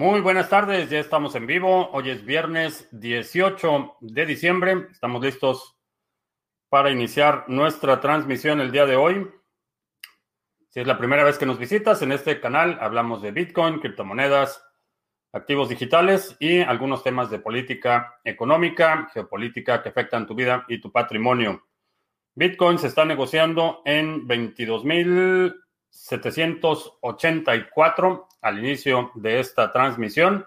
Muy buenas tardes, ya estamos en vivo. Hoy es viernes 18 de diciembre. Estamos listos para iniciar nuestra transmisión el día de hoy. Si es la primera vez que nos visitas, en este canal hablamos de Bitcoin, criptomonedas, activos digitales y algunos temas de política económica, geopolítica que afectan tu vida y tu patrimonio. Bitcoin se está negociando en 22.784 al inicio de esta transmisión.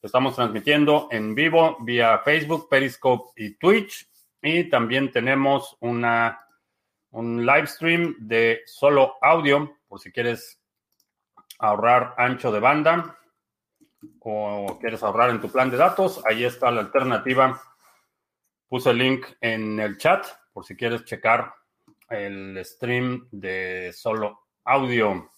Estamos transmitiendo en vivo vía Facebook, Periscope y Twitch. Y también tenemos una, un live stream de solo audio, por si quieres ahorrar ancho de banda o quieres ahorrar en tu plan de datos. Ahí está la alternativa. Puse el link en el chat por si quieres checar el stream de solo audio.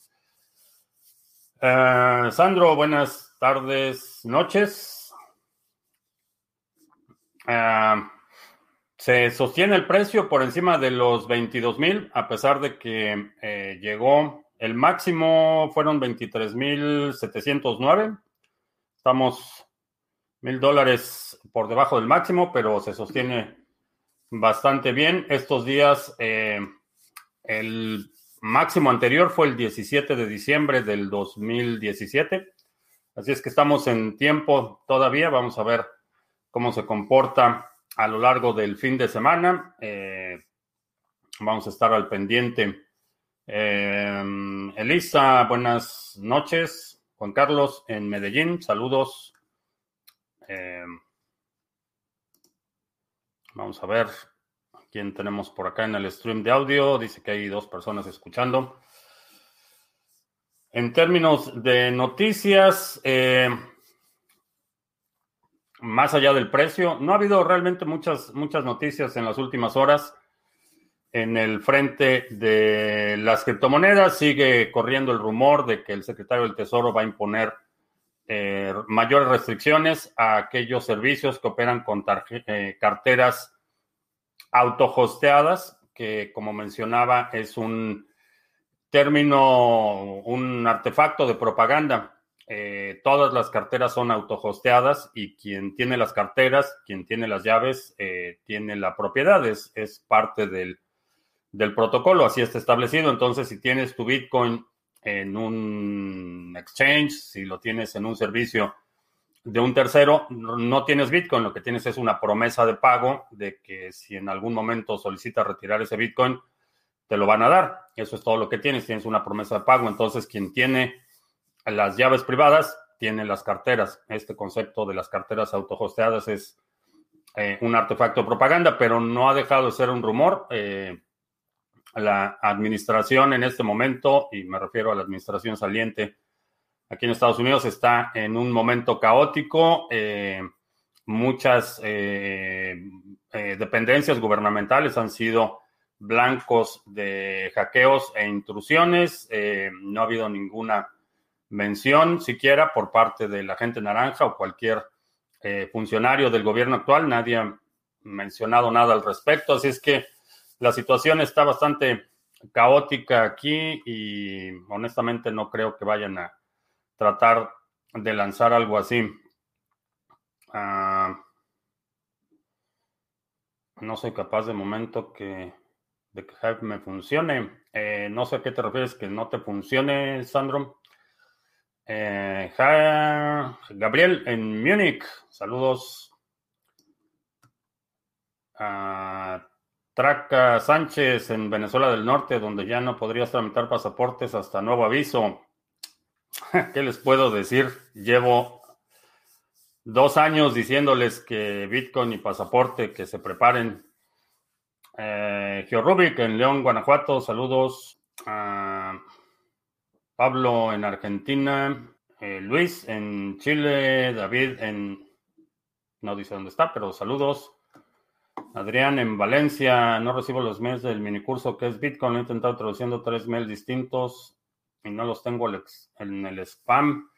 Eh, Sandro, buenas tardes, noches. Eh, se sostiene el precio por encima de los 22 mil, a pesar de que eh, llegó el máximo, fueron 23 mil 709. Estamos mil dólares por debajo del máximo, pero se sostiene bastante bien. Estos días, el máximo anterior fue el 17 de diciembre del 2017. Así es que estamos en tiempo todavía. Vamos a ver cómo se comporta a lo largo del fin de semana. Eh, vamos a estar al pendiente. Eh, Elisa, buenas noches. Juan Carlos en Medellín, saludos. Eh, vamos a ver ¿Quién tenemos por acá en el stream de audio? Dice que hay dos personas escuchando. En términos de noticias, eh, más allá del precio, no ha habido realmente muchas, muchas noticias en las últimas horas. En el frente de las criptomonedas sigue corriendo el rumor de que el secretario del Tesoro va a imponer eh, mayores restricciones a aquellos servicios que operan con eh, carteras autohosteadas, que como mencionaba es un término, un artefacto de propaganda. Eh, todas las carteras son autohosteadas y quien tiene las carteras, quien tiene las llaves, eh, tiene la propiedad, es, es parte del, del, protocolo, así está establecido. Entonces, si tienes tu Bitcoin en un exchange, si lo tienes en un servicio de un tercero, no tienes Bitcoin, lo que tienes es una promesa de pago de que si en algún momento solicitas retirar ese Bitcoin, te lo van a dar. Eso es todo lo que tienes, tienes una promesa de pago. Entonces, quien tiene las llaves privadas, tiene las carteras. Este concepto de las carteras autohosteadas es eh, un artefacto de propaganda, pero no ha dejado de ser un rumor. Eh, la administración en este momento, y me refiero a la administración saliente, aquí en Estados Unidos está en un momento caótico. Eh, muchas eh, eh, dependencias gubernamentales han sido blancos de hackeos e intrusiones. no ha habido ninguna mención siquiera por parte de la gente naranja o cualquier funcionario del gobierno actual. Nadie ha mencionado nada al respecto. Así es que la situación está bastante caótica aquí y honestamente no creo que vayan a tratar de lanzar algo así. Ah, no soy capaz de momento que, de que Hive me funcione. Eh, no sé a qué te refieres que no te funcione, Sandro. Eh, Gabriel en Múnich, saludos. Uh, Traca Sánchez en Venezuela del Norte, donde ya no podrías tramitar pasaportes hasta nuevo aviso. ¿Qué les puedo decir? Llevo dos años diciéndoles que Bitcoin y pasaporte, que se preparen. Eh, en León, Guanajuato, saludos. Pablo en Argentina. Eh, Luis en Chile. David en... No dice dónde está, pero saludos. Adrián en Valencia. No recibo los mails del minicurso que es Bitcoin. He intentado traduciendo tres mails distintos y no los tengo en el spam.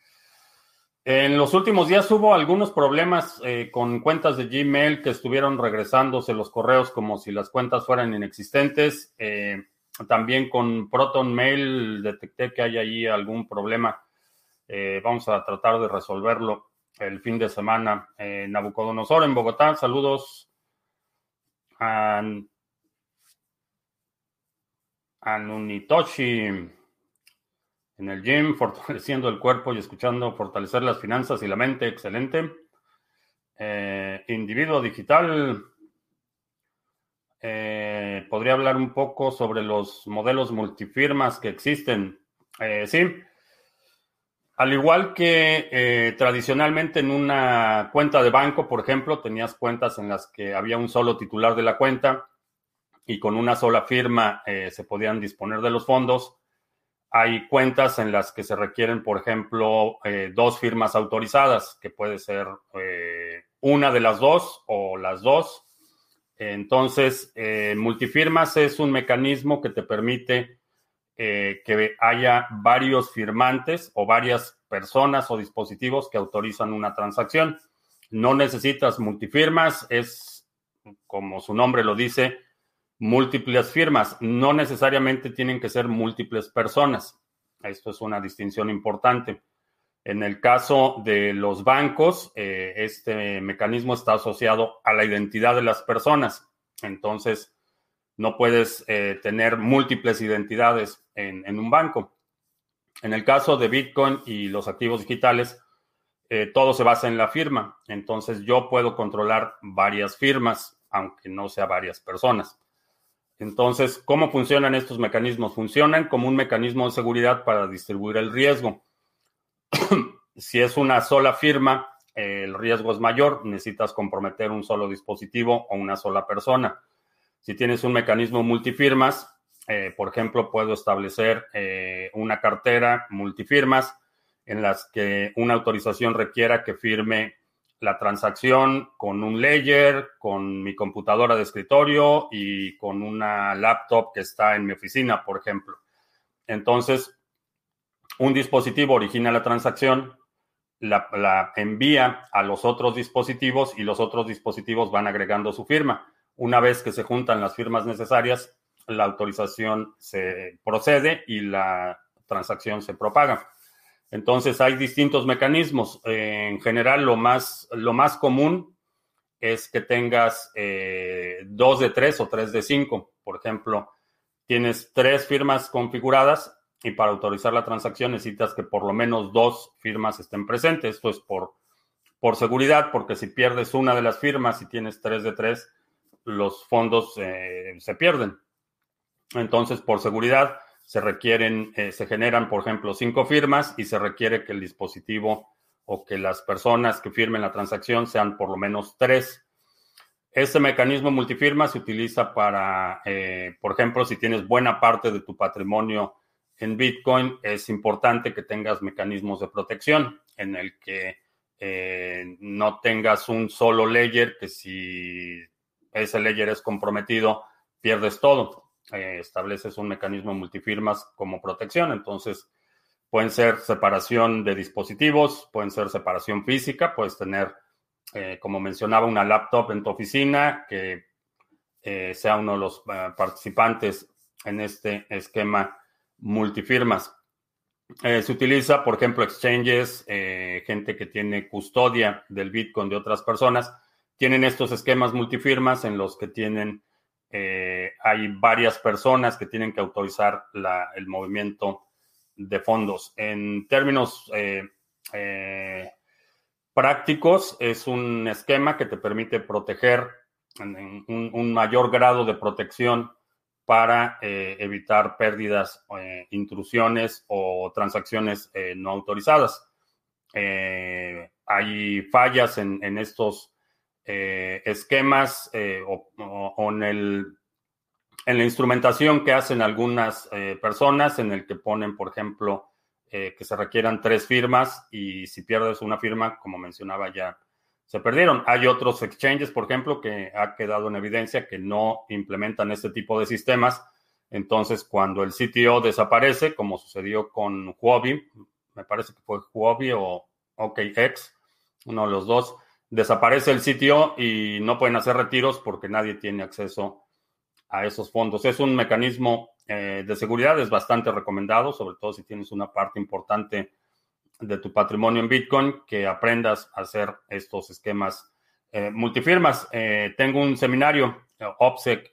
En los últimos días hubo algunos problemas eh, con cuentas de Gmail que estuvieron regresándose los correos como si las cuentas fueran inexistentes. Eh, también con Proton Mail detecté que hay ahí algún problema. vamos a tratar de resolverlo el fin de semana. Nabucodonosor en Bogotá, saludos. A, a Nunitoshi en el gym, fortaleciendo el cuerpo y escuchando fortalecer las finanzas y la mente. Excelente. Eh, individuo digital. Eh, podría hablar un poco sobre los modelos multifirmas que existen. Eh, sí. Al igual que tradicionalmente en una cuenta de banco, por ejemplo, tenías cuentas en las que había un solo titular de la cuenta y con una sola firma se podían disponer de los fondos hay cuentas en las que se requieren, por ejemplo, eh, dos firmas autorizadas, que puede ser eh, una de las dos o las dos. Entonces, eh, multifirmas es un mecanismo que te permite que haya varios firmantes o varias personas o dispositivos que autorizan una transacción. No necesitas multifirmas, es como su nombre lo dice, múltiples firmas. No necesariamente tienen que ser múltiples personas. Esto es una distinción importante. En el caso de los bancos, eh, este mecanismo está asociado a la identidad de las personas. Entonces, no puedes eh, tener múltiples identidades en, un banco. En el caso de Bitcoin y los activos digitales, eh, todo se basa en la firma. Entonces, yo puedo controlar varias firmas, aunque no sea varias personas. Entonces, ¿cómo funcionan estos mecanismos? Funcionan como un mecanismo de seguridad para distribuir el riesgo. si es una sola firma, el riesgo es mayor, necesitas comprometer un solo dispositivo o una sola persona. Si tienes un mecanismo multifirmas, eh, por ejemplo, puedo establecer eh, una cartera multifirmas en las que una autorización requiera que firme la transacción con un ledger, con mi computadora de escritorio y con una laptop que está en mi oficina, por ejemplo. Entonces, un dispositivo origina la transacción, la, envía a los otros dispositivos y los otros dispositivos van agregando su firma. Una vez que se juntan las firmas necesarias, la autorización se procede y la transacción se propaga. Entonces hay distintos mecanismos. en general, lo más, lo más común es que tengas eh, dos de tres o tres de cinco. Por ejemplo, tienes tres firmas configuradas y para autorizar la transacción necesitas que por lo menos dos firmas estén presentes. Esto es por, por seguridad, porque si pierdes una de las firmas y tienes tres de tres, los fondos eh, se pierden. Entonces, por seguridad, se requieren, eh, se generan, por ejemplo, cinco firmas y se requiere que el dispositivo o que las personas que firmen la transacción sean por lo menos tres. Este mecanismo multifirma se utiliza para, eh, por ejemplo, si tienes buena parte de tu patrimonio en Bitcoin, es importante que tengas mecanismos de protección en el que eh, no tengas un solo ledger que si ese ledger es comprometido, pierdes todo. Eh, estableces un mecanismo multifirmas como protección. Entonces, pueden ser separación de dispositivos, pueden ser separación física, puedes tener, eh, como mencionaba, una laptop en tu oficina que eh, sea uno de los participantes en este esquema multifirmas. se utiliza, por ejemplo, exchanges, gente que tiene custodia del Bitcoin de otras personas, tienen estos esquemas multifirmas en los que tienen eh, hay varias personas que tienen que autorizar el movimiento de fondos. En términos eh, eh, prácticos, es un esquema que te permite proteger un, mayor grado de protección para evitar pérdidas, intrusiones o transacciones no autorizadas. hay fallas en estos eh, esquemas eh, o, en, el, en, la instrumentación que hacen algunas eh, personas, en el que ponen, por ejemplo, que se requieran tres firmas y si pierdes una firma, como mencionaba ya, se perdieron. Hay otros exchanges, por ejemplo, que ha quedado en evidencia que no implementan este tipo de sistemas. Entonces, cuando el CTO desaparece, como sucedió con Huobi, me parece que fue Huobi o OKX, uno de los dos, desaparece el sitio y no pueden hacer retiros porque nadie tiene acceso a esos fondos. Es un mecanismo eh, de seguridad, es bastante recomendado, sobre todo si tienes una parte importante de tu patrimonio en Bitcoin que aprendas a hacer estos esquemas eh, multifirmas. Eh, tengo un seminario, OPSEC,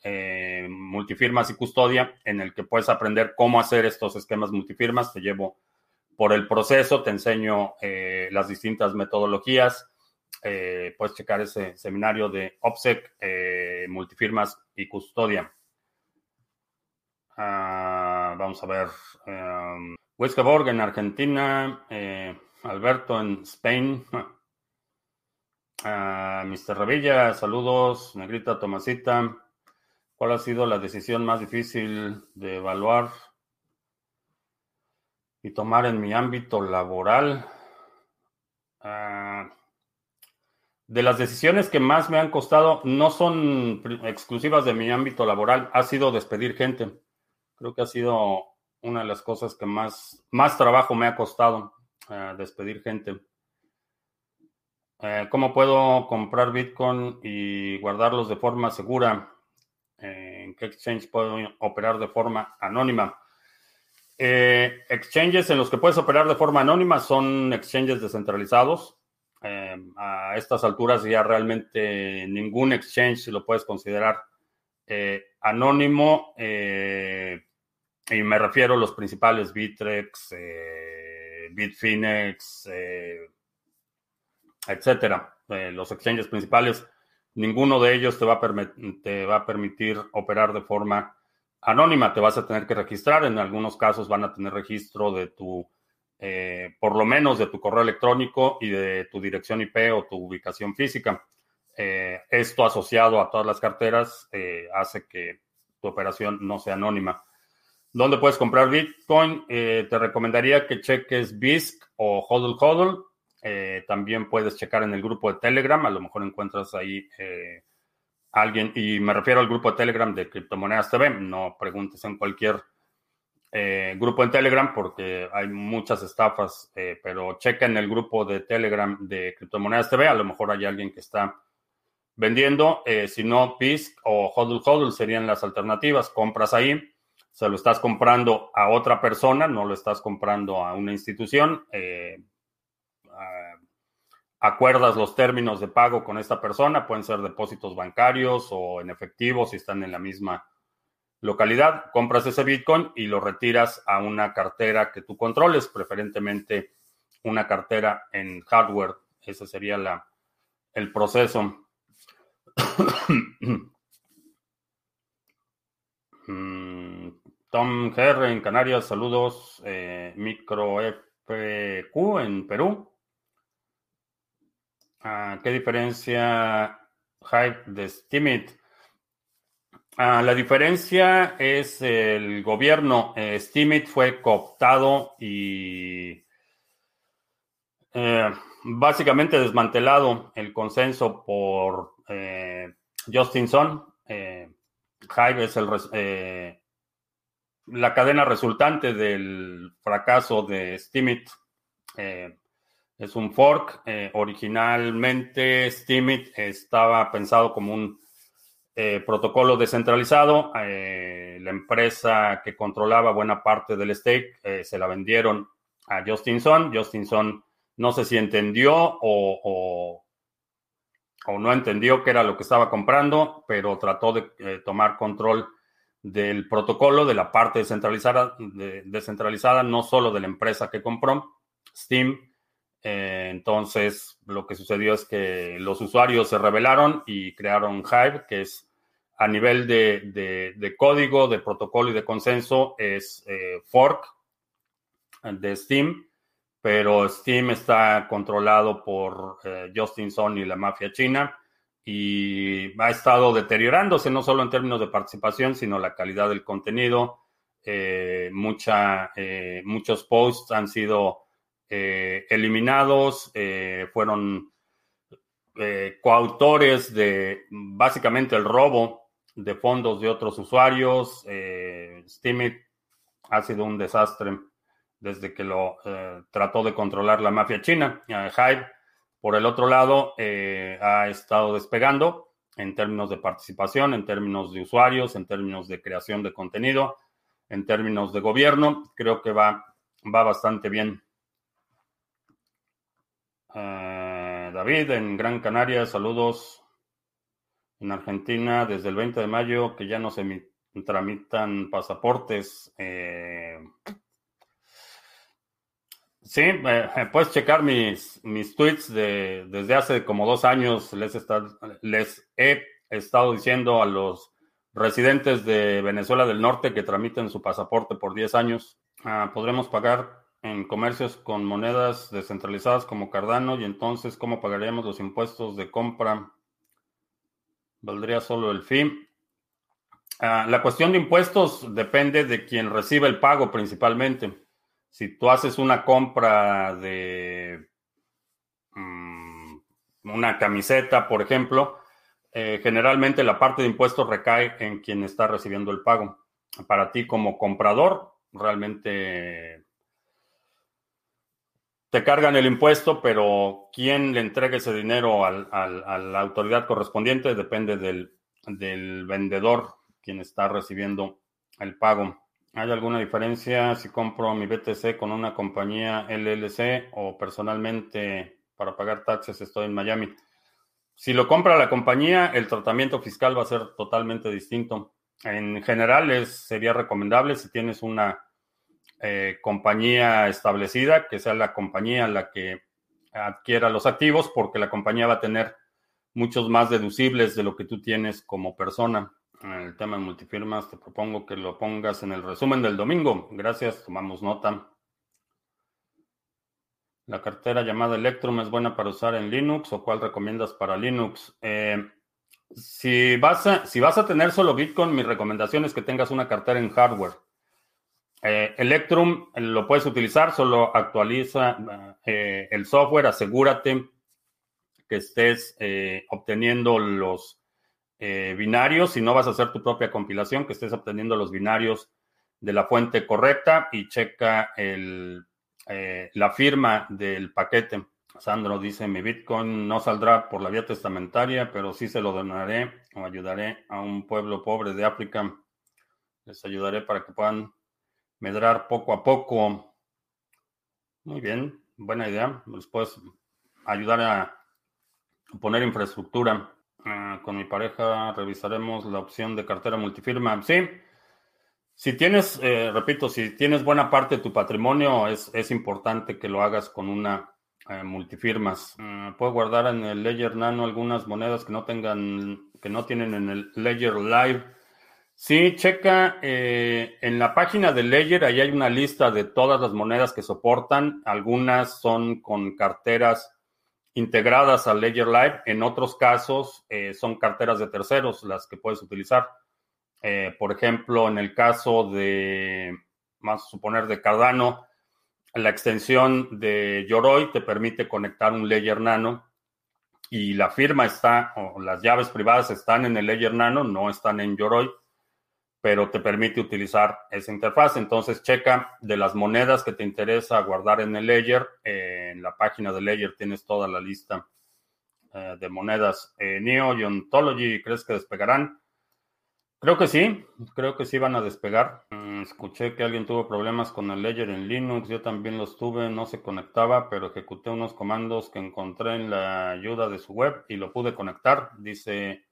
multifirmas y custodia, en el que puedes aprender cómo hacer estos esquemas multifirmas. Te llevo por el proceso, te enseño las distintas metodologías. Puedes checar ese seminario de OPSEC, multifirmas y custodia. Ah, vamos a ver. Um, en Argentina. Eh, Alberto en Spain. Ah, Mr. Revilla, saludos. Negrita Tomasita. ¿Cuál ha sido la decisión más difícil de evaluar y tomar en mi ámbito laboral? Ah, de las decisiones que más me han costado, no son exclusivas de mi ámbito laboral, ha sido despedir gente. Creo que ha sido una de las cosas que más, más trabajo me ha costado, eh, despedir gente. Eh, ¿Cómo puedo comprar Bitcoin y guardarlos de forma segura? Eh, ¿En qué exchange puedo operar de forma anónima? exchanges en los que puedes operar de forma anónima son exchanges descentralizados. A estas alturas ya realmente ningún exchange lo puedes considerar anónimo. Y me refiero a los principales Bitrex, eh, Bitfinex, eh, etcétera. Eh, los exchanges principales, ninguno de ellos te va a permitir operar de forma anónima. Te vas a tener que registrar. En algunos casos van a tener registro de tu, eh, por lo menos de tu correo electrónico y de tu dirección IP o tu ubicación física. esto asociado a todas las carteras hace que tu operación no sea anónima. ¿Dónde puedes comprar Bitcoin? Eh, te recomendaría que cheques BISC o HODL HODL. Eh, también puedes checar en el grupo de Telegram. A lo mejor encuentras ahí eh, alguien, y me refiero al grupo de Telegram de Criptomonedas TV. No preguntes en cualquier grupo en Telegram porque hay muchas estafas, pero checa en el grupo de Telegram de Criptomonedas TV. A lo mejor hay alguien que está vendiendo. si no, BISC o HODL HODL serían las alternativas. Compras ahí se lo estás comprando a otra persona, no lo estás comprando a una institución. Eh, acuerdas los términos de pago con esta persona, pueden ser depósitos bancarios o en efectivo si están en la misma localidad. Compras ese Bitcoin y lo retiras a una cartera que tú controles, preferentemente una cartera en hardware. Ese sería la, el proceso. Mm, Tom GR en Canarias, saludos. Eh, micro FQ en Perú. Ah, ¿Qué diferencia Hype de Steemit? Ah, la diferencia es el gobierno. Eh, Steemit fue cooptado y eh, básicamente desmantelado el consenso por eh, Justin Sun. Hive es el la cadena resultante del fracaso de Steemit. Eh, es un fork. Eh, originalmente Steemit estaba pensado como un eh, protocolo descentralizado. la empresa que controlaba buena parte del stake se la vendieron a Justinson. Justinson no sé si entendió o, o, no entendió qué era lo que estaba comprando, pero trató de tomar control del protocolo de la parte descentralizada, descentralizada no solo de la empresa que compró, Steam. Eh, entonces, lo que sucedió es que los usuarios se rebelaron y crearon Hive, que es a nivel de, código, de protocolo y de consenso, es eh, fork de Steam, pero Steam está controlado por eh, Justin Sun y la mafia china y ha estado deteriorándose no solo en términos de participación, sino la calidad del contenido. Eh, mucha, eh, muchos posts han sido eh, eliminados, fueron coautores de básicamente el robo de fondos de otros usuarios. Steemit ha sido un desastre desde que lo trató de controlar la mafia china. Hive por el otro lado, eh, ha estado despegando en términos de participación, en términos de usuarios, en términos de creación de contenido, en términos de gobierno. Creo que va, va bastante bien. Eh, David, en Gran Canaria, saludos. En Argentina, desde el 20 de mayo, que ya no se tramitan pasaportes. Eh, sí, eh, puedes checar mis, mis tweets de, desde hace como dos años. Les, les he estado diciendo a los residentes de Venezuela del Norte que tramiten su pasaporte por 10 años. Ah, podremos pagar en comercios con monedas descentralizadas como Cardano y entonces cómo pagaríamos los impuestos de compra. ¿Valdría solo el fin? Ah, la cuestión de impuestos depende de quien recibe el pago principalmente. Si tú haces una compra de mm, una camiseta, por ejemplo, eh, generalmente la parte de impuestos recae en quien está recibiendo el pago. Para ti como comprador, realmente te cargan el impuesto, pero quién le entrega ese dinero a la autoridad correspondiente depende del, del vendedor, quien está recibiendo el pago. ¿Hay alguna diferencia si compro mi BTC con una compañía LLC o personalmente para pagar taxes estoy en Miami? Si lo compra la compañía, el tratamiento fiscal va a ser totalmente distinto. En general, sería recomendable si tienes una eh, compañía establecida, que sea la compañía la que adquiera los activos, porque la compañía va a tener muchos más deducibles de lo que tú tienes como persona. El tema de multifirmas, te propongo que lo pongas en el resumen del domingo. Gracias, tomamos nota. La cartera llamada Electrum es buena para usar en Linux o cuál recomiendas para Linux? Eh, si, vas si vas a tener solo Bitcoin, mi recomendación es que tengas una cartera en hardware. Eh, Electrum eh, lo puedes utilizar, solo actualiza el software, asegúrate que estés obteniendo los binarios, si no vas a hacer tu propia compilación, que estés obteniendo los binarios de la fuente correcta y checa el eh, la firma del paquete. Sandro dice, mi Bitcoin no saldrá por la vía testamentaria, pero sí se lo donaré o ayudaré a un pueblo pobre de África. Les ayudaré para que puedan medrar poco a poco. Muy bien, buena idea. Después ayudar a poner infraestructura. Ah, con mi pareja revisaremos la opción de cartera multifirma. Sí, si tienes, eh, repito, si tienes buena parte de tu patrimonio, es, importante que lo hagas con una eh, multifirmas. Mm, puedo guardar en el Ledger Nano algunas monedas que no tengan, que no tienen en el Ledger Live. Sí, checa eh, en la página de Ledger, ahí hay una lista de todas las monedas que soportan. Algunas son con carteras integradas al Ledger Live. En otros casos son carteras de terceros las que puedes utilizar. Eh, por ejemplo, en el caso de, a suponer, de Cardano, la extensión de Yoroi te permite conectar un Ledger Nano y la firma está, o las llaves privadas están en el Ledger Nano, no están en Yoroi, pero te permite utilizar esa interfaz. Entonces, checa de las monedas que te interesa guardar en el Ledger. Eh, en la página de Ledger tienes toda la lista eh, de monedas. Neo y Ontology, ¿crees que despegarán? Creo que sí, creo que sí van a despegar. Mm, escuché que alguien tuvo problemas con el Ledger en Linux, yo también los tuve, no se conectaba, pero ejecuté unos comandos que encontré en la ayuda de su web y lo pude conectar, dice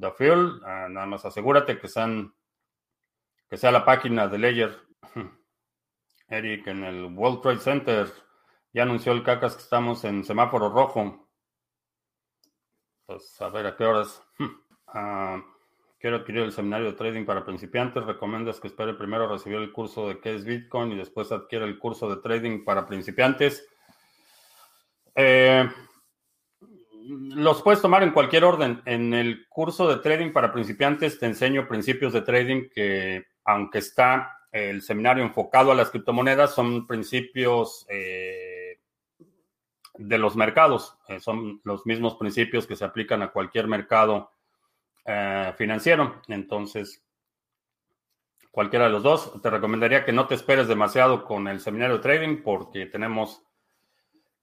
The Field. Ah, nada más asegúrate que sean que sea la página de Ledger. Eric en el World Trade Center ya anunció el cacas que estamos en semáforo rojo. Pues a ver a qué horas. Ah, Quiero adquirir el seminario de trading para principiantes. ¿Recomiendas que espere primero recibir el curso de qué es Bitcoin y después adquiera el curso de trading para principiantes? Eh, los puedes tomar en cualquier orden. En el curso de trading para principiantes te enseño principios de trading que, aunque está el seminario enfocado a las criptomonedas, son principios eh, de los mercados. Eh, son los mismos principios que se aplican a cualquier mercado eh, financiero. Entonces, cualquiera de los dos, te recomendaría que no te esperes demasiado con el seminario de trading porque tenemos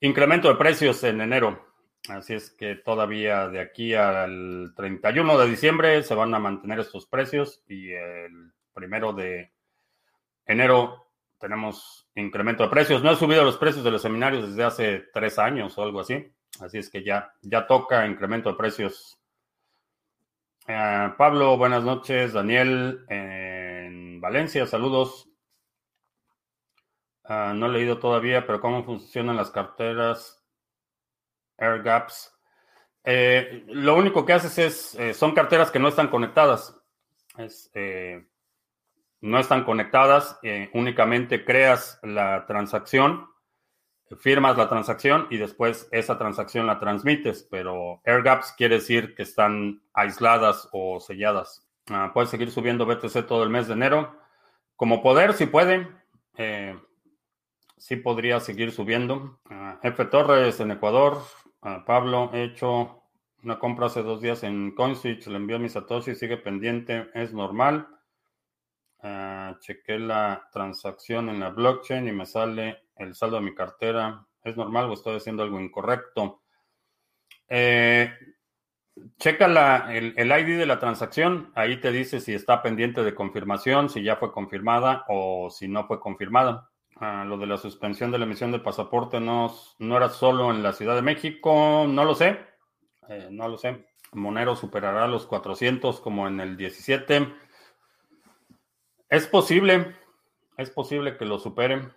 incremento de precios en enero. Así es que todavía de aquí al 31 de diciembre se van a mantener estos precios y el primero de enero tenemos incremento de precios. No he subido los precios de los seminarios desde hace tres años o algo así. Así es que ya, ya toca incremento de precios. Eh, Pablo, buenas noches. Daniel en Valencia, saludos. Ah, no he leído todavía, pero cómo funcionan las carteras Air Gaps. Eh, lo único que haces es, eh, son carteras que no están conectadas. Es, no están conectadas, eh, únicamente creas la transacción, firmas la transacción y después esa transacción la transmites, pero air gaps quiere decir que están aisladas o selladas. Ah, puedes seguir subiendo BTC todo el mes de enero. Como poder, si puede, eh, sí podría seguir subiendo. Ah, F. Torres en Ecuador. Ah, Pablo, he hecho una compra hace dos días en CoinSwitch, le envió mi Satoshi, sigue pendiente, es normal. Uh, chequé la transacción en la blockchain y me sale el saldo de mi cartera. ¿Es normal o estoy haciendo algo incorrecto? Eh, checa el, ID de la transacción. Ahí te dice si está pendiente de confirmación, si ya fue confirmada o si no fue confirmada. Lo de la suspensión de la emisión de pasaporte no, no era solo en la Ciudad de México. No lo sé. Eh, no lo sé. Monero superará los 400 como en el 17. Es posible, es posible que lo superen.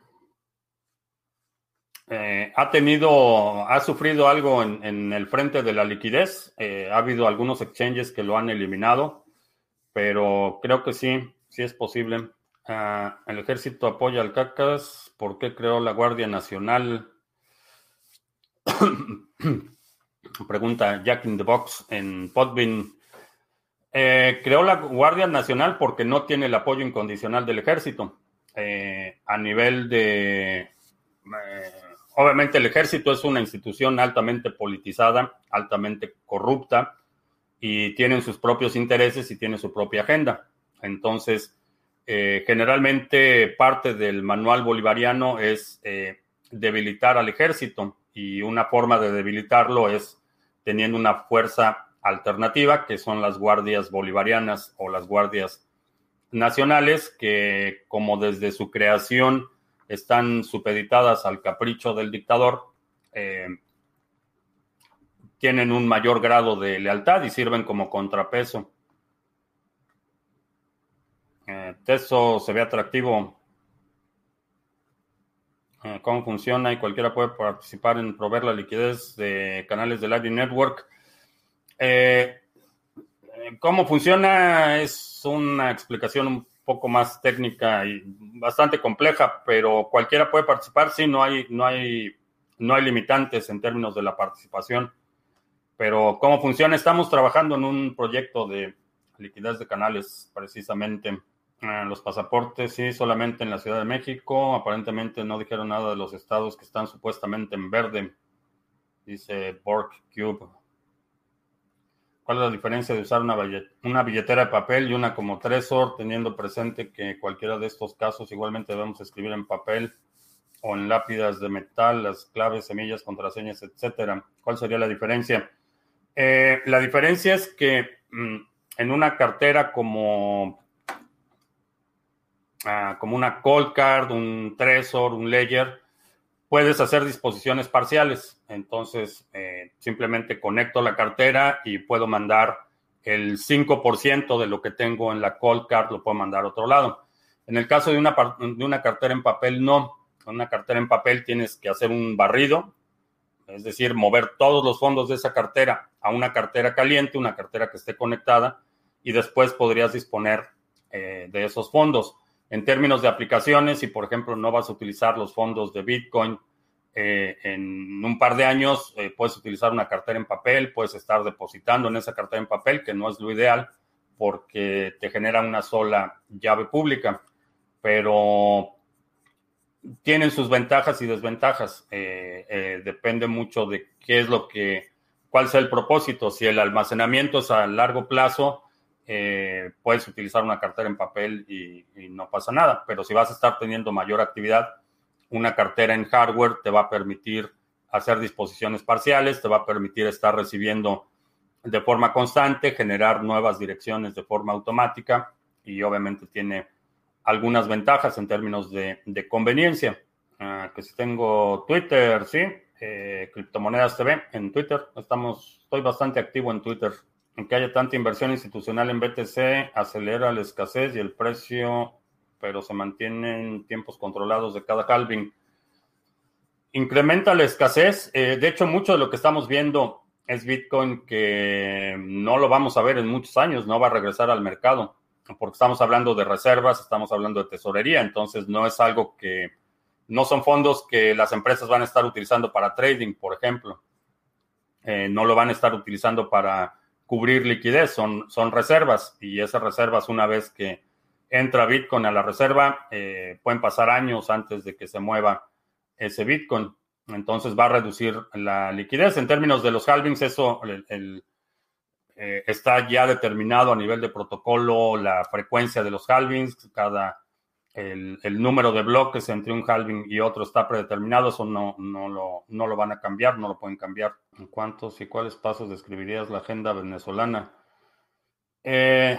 Eh, ha tenido, ha sufrido algo en, el frente de la liquidez. Eh, ha habido algunos exchanges que lo han eliminado, pero creo que sí, sí es posible. El ejército apoya al CACAS. ¿Por qué creó la Guardia Nacional? Pregunta Jack in the Box en Podbean. Eh, creó la Guardia Nacional porque no tiene el apoyo incondicional del ejército. Eh, a nivel de... Eh, obviamente el ejército es una institución altamente politizada, altamente corrupta y tienen sus propios intereses y tiene su propia agenda. Entonces, generalmente parte del manual bolivariano es debilitar al ejército y una forma de debilitarlo es teniendo una fuerza alternativa, que son las guardias bolivarianas o las guardias nacionales, que como desde su creación están supeditadas al capricho del dictador, eh, tienen un mayor grado de lealtad y sirven como contrapeso. Eh, Teso se ve atractivo. Eh, ¿Cómo funciona? Y cualquiera puede participar en proveer la liquidez de canales de Lightning Network. Eh, ¿Cómo funciona? Es una explicación un poco más técnica y bastante compleja, pero cualquiera puede participar. Sí, no hay, no hay, no hay limitantes en términos de la participación. Pero ¿cómo funciona? Estamos trabajando en un proyecto de liquidez de canales, precisamente. Ah, los pasaportes, sí, solamente en la Ciudad de México. Aparentemente no dijeron nada de los estados que están supuestamente en verde, dice Borg Cube. ¿Cuál es la diferencia de usar una, una billetera de papel y una como Trezor, teniendo presente que cualquiera de estos casos igualmente debemos escribir en papel o en lápidas de metal, las claves, semillas, contraseñas, etcétera? ¿Cuál sería la diferencia? Eh, la diferencia es que mm, en una cartera como, ah, como una Cold Card, un Trezor, un Ledger, puedes hacer disposiciones parciales. Entonces, eh, simplemente conecto la cartera y puedo mandar el 5% de lo que tengo en la call card, lo puedo mandar a otro lado. En el caso de una, de una cartera en papel, no. Una cartera en papel tienes que hacer un barrido, es decir, mover todos los fondos de esa cartera a una cartera caliente, una cartera que esté conectada, y después podrías disponer eh, de esos fondos. En términos de aplicaciones, si por ejemplo no vas a utilizar los fondos de Bitcoin eh, en un par de años, eh, puedes utilizar una cartera en papel, puedes estar depositando en esa cartera en papel, que no es lo ideal porque te genera una sola llave pública, pero tienen sus ventajas y desventajas. Eh, depende mucho de qué es lo que, cuál sea el propósito. Si el almacenamiento es a largo plazo, eh, puedes utilizar una cartera en papel y, no pasa nada. Pero si vas a estar teniendo mayor actividad, una cartera en hardware te va a permitir hacer disposiciones parciales, te va a permitir estar recibiendo de forma constante, generar nuevas direcciones de forma automática y obviamente tiene algunas ventajas en términos de, conveniencia. Ah, que si tengo Twitter, sí, eh, Criptomonedas TV en Twitter, estamos, estoy bastante activo en Twitter. Aunque haya tanta inversión institucional en BTC, acelera la escasez y el precio, pero se mantienen tiempos controlados de cada halving. Incrementa la escasez. Eh, de hecho, mucho de lo que estamos viendo es Bitcoin que no lo vamos a ver en muchos años, no va a regresar al mercado, porque estamos hablando de reservas, estamos hablando de tesorería, entonces no es algo que, no son fondos que las empresas van a estar utilizando para trading, por ejemplo. Eh, no lo van a estar utilizando para cubrir liquidez, son, son reservas y esas reservas una vez que entra Bitcoin a la reserva, eh, pueden pasar años antes de que se mueva ese Bitcoin. Entonces va a reducir la liquidez. En términos de los halvings, eso eh, está ya determinado a nivel de protocolo, la frecuencia de los halvings, cada el, número de bloques entre un halving y otro está predeterminado, eso no, no, lo, no lo van a cambiar, no lo pueden cambiar. ¿En cuántos y cuáles pasos describirías la agenda venezolana? Eh,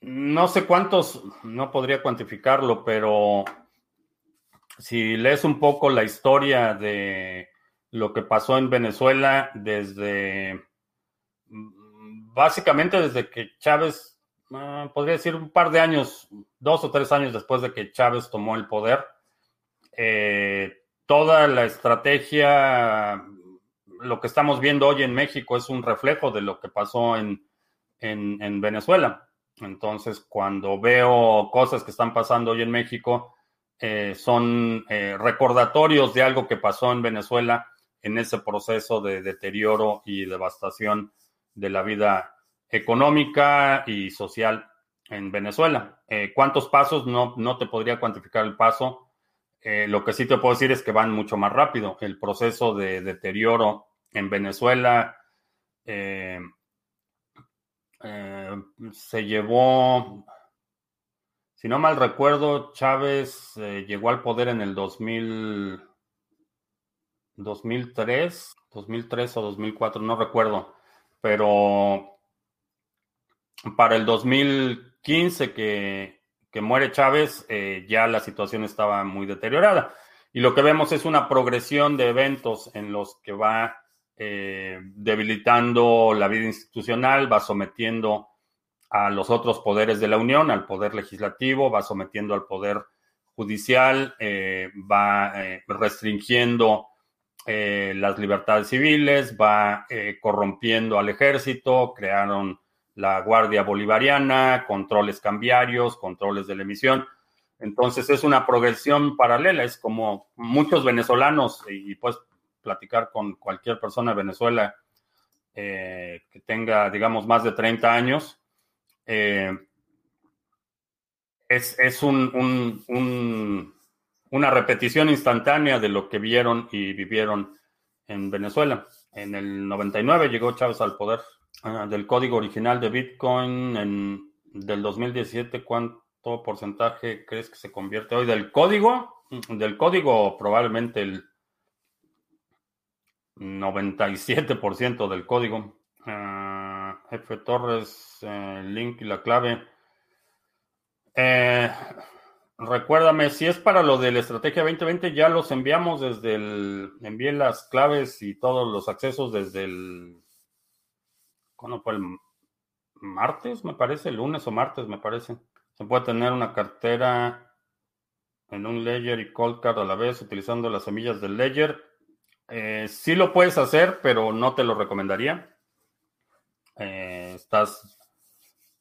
no sé cuántos, no podría cuantificarlo, pero si lees un poco la historia de lo que pasó en Venezuela desde, básicamente desde que Chávez, ah, podría decir un par de años, dos o tres años después de que Chávez tomó el poder, eh, toda la estrategia, lo que estamos viendo hoy en México es un reflejo de lo que pasó en, en Venezuela. Entonces, cuando veo cosas que están pasando hoy en México, eh, son eh, recordatorios de algo que pasó en Venezuela en ese proceso de deterioro y devastación de la vida económica y social en Venezuela. Eh, ¿Cuántos pasos? No, no te podría cuantificar el paso. lo que sí te puedo decir es que van mucho más rápido. El proceso de deterioro en Venezuela se llevó si no mal recuerdo, Chávez eh, llegó al poder en el 2000, 2003, 2003 o 2004, no recuerdo, pero para el 2015 que, que muere Chávez, eh, ya la situación estaba muy deteriorada. Y lo que vemos es una progresión de eventos en los que va eh, debilitando la vida institucional, va sometiendo a los otros poderes de la Unión, al poder legislativo, va sometiendo al poder judicial, eh, va eh, restringiendo eh, las libertades civiles, va corrompiendo al ejército, crearon la Guardia Bolivariana, controles cambiarios, controles de la emisión. Entonces es una progresión paralela, es como muchos venezolanos, y puedes platicar con cualquier persona de Venezuela que tenga, digamos, más de 30 años, eh, es, un, una repetición instantánea de lo que vieron y vivieron en Venezuela. En el 99 llegó Chávez al poder. Del código original de Bitcoin en, del 2017, ¿cuánto porcentaje crees que se convierte hoy? Del código, del código probablemente el 97% del código. F Torres, eh, link y la clave. Eh, recuérdame, si es para lo de la estrategia 2020, ya los enviamos desde el. Envié las claves y todos los accesos desde el. ¿Cuándo fue el martes? Me parece, lunes o martes, me parece. Se puede tener una cartera en un Ledger y Cold Card a la vez utilizando las semillas del Ledger. Eh, sí lo puedes hacer, pero no te lo recomendaría. Eh, estás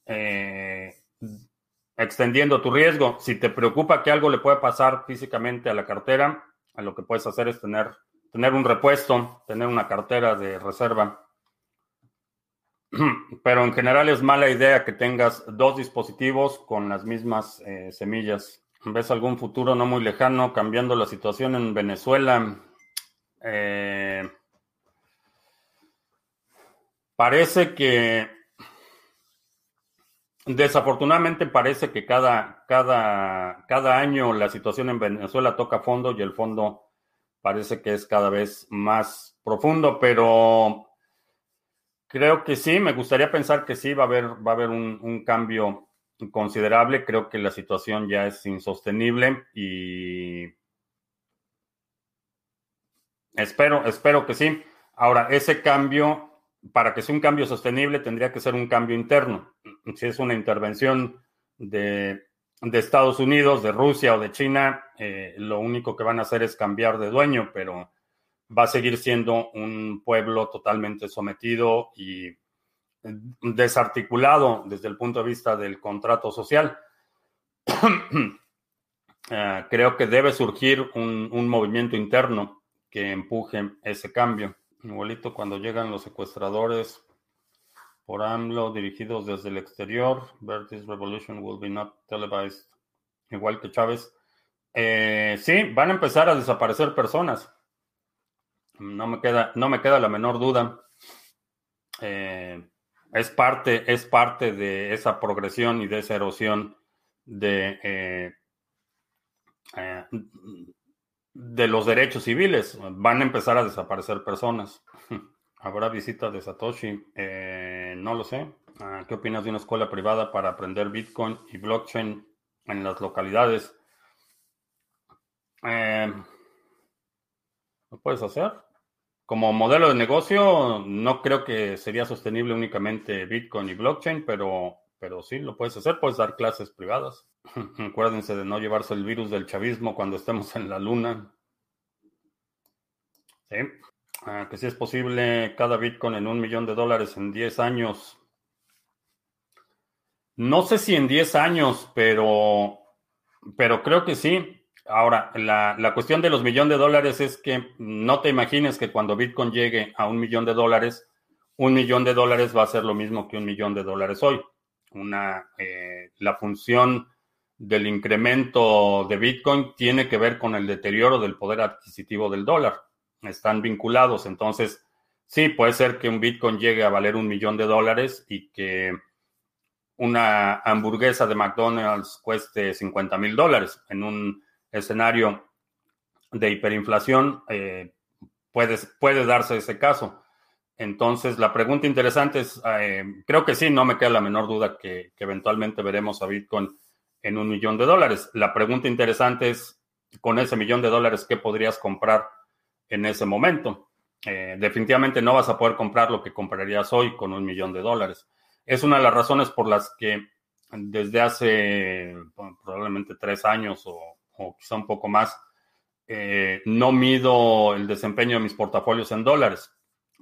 eh, extendiendo tu riesgo. Si te preocupa que algo le pueda pasar físicamente a la cartera, lo que puedes hacer es tener, tener un repuesto, tener una cartera de reserva. Pero en general es mala idea que tengas dos dispositivos con las mismas eh, semillas. ¿Ves algún futuro no muy lejano cambiando la situación en Venezuela? Eh, Parece que, desafortunadamente parece que cada, cada, cada año la situación en Venezuela toca fondo y el fondo parece que es cada vez más profundo, pero creo que sí, me gustaría pensar que sí va a haber, va a haber un, cambio considerable, creo que la situación ya es insostenible y espero, espero que sí. Ahora, ese cambio, para que sea un cambio sostenible, tendría que ser un cambio interno. Si es una intervención de, Estados Unidos, de Rusia o de China, eh, lo único que van a hacer es cambiar de dueño, pero va a seguir siendo un pueblo totalmente sometido y desarticulado desde el punto de vista del contrato social. Eh, creo que debe surgir un, movimiento interno que empuje ese cambio. Igualito cuando llegan los secuestradores por AMLO dirigidos desde el exterior, Revolution will be not televised. Igual que Chávez. Eh, sí, van a empezar a desaparecer personas. No me queda, no me queda la menor duda. Eh, es parte, es parte de esa progresión y de esa erosión de, eh, eh, de los derechos civiles. Van a empezar a desaparecer personas. ¿Habrá visita de Satoshi? No lo sé. Ah, ¿Qué opinas de una escuela privada para aprender Bitcoin y blockchain en las localidades? ¿Lo puedes hacer? Como modelo de negocio, no creo que sería sostenible únicamente Bitcoin y blockchain, pero, pero sí lo puedes hacer, puedes dar clases privadas. Acuérdense de no llevarse el virus del chavismo cuando estemos en la luna. Sí. Ah, que si es posible cada Bitcoin en un millón de dólares en 10 años. No sé si en 10 años, pero, pero creo que sí. Ahora, la, cuestión de los millones de dólares es que no te imagines que cuando Bitcoin llegue a un millón de dólares, un millón de dólares va a ser lo mismo que un millón de dólares hoy. Una, eh, la función del incremento de Bitcoin tiene que ver con el deterioro del poder adquisitivo del dólar. Están vinculados. Entonces, sí, puede ser que un Bitcoin llegue a valer un millón de dólares y que una hamburguesa de McDonald's cueste 50 mil dólares en un escenario de hiperinflación, eh, puede, puede, darse ese caso. Entonces, la pregunta interesante es, eh, creo que sí, no me queda la menor duda que, eventualmente veremos a Bitcoin en un millón de dólares. La pregunta interesante es, con ese millón de dólares, ¿qué podrías comprar en ese momento? Eh, definitivamente no vas a poder comprar lo que comprarías hoy con un millón de dólares. Es una de las razones por las que desde hace probablemente tres años o o quizá un poco más, eh, no mido el desempeño de mis portafolios en dólares,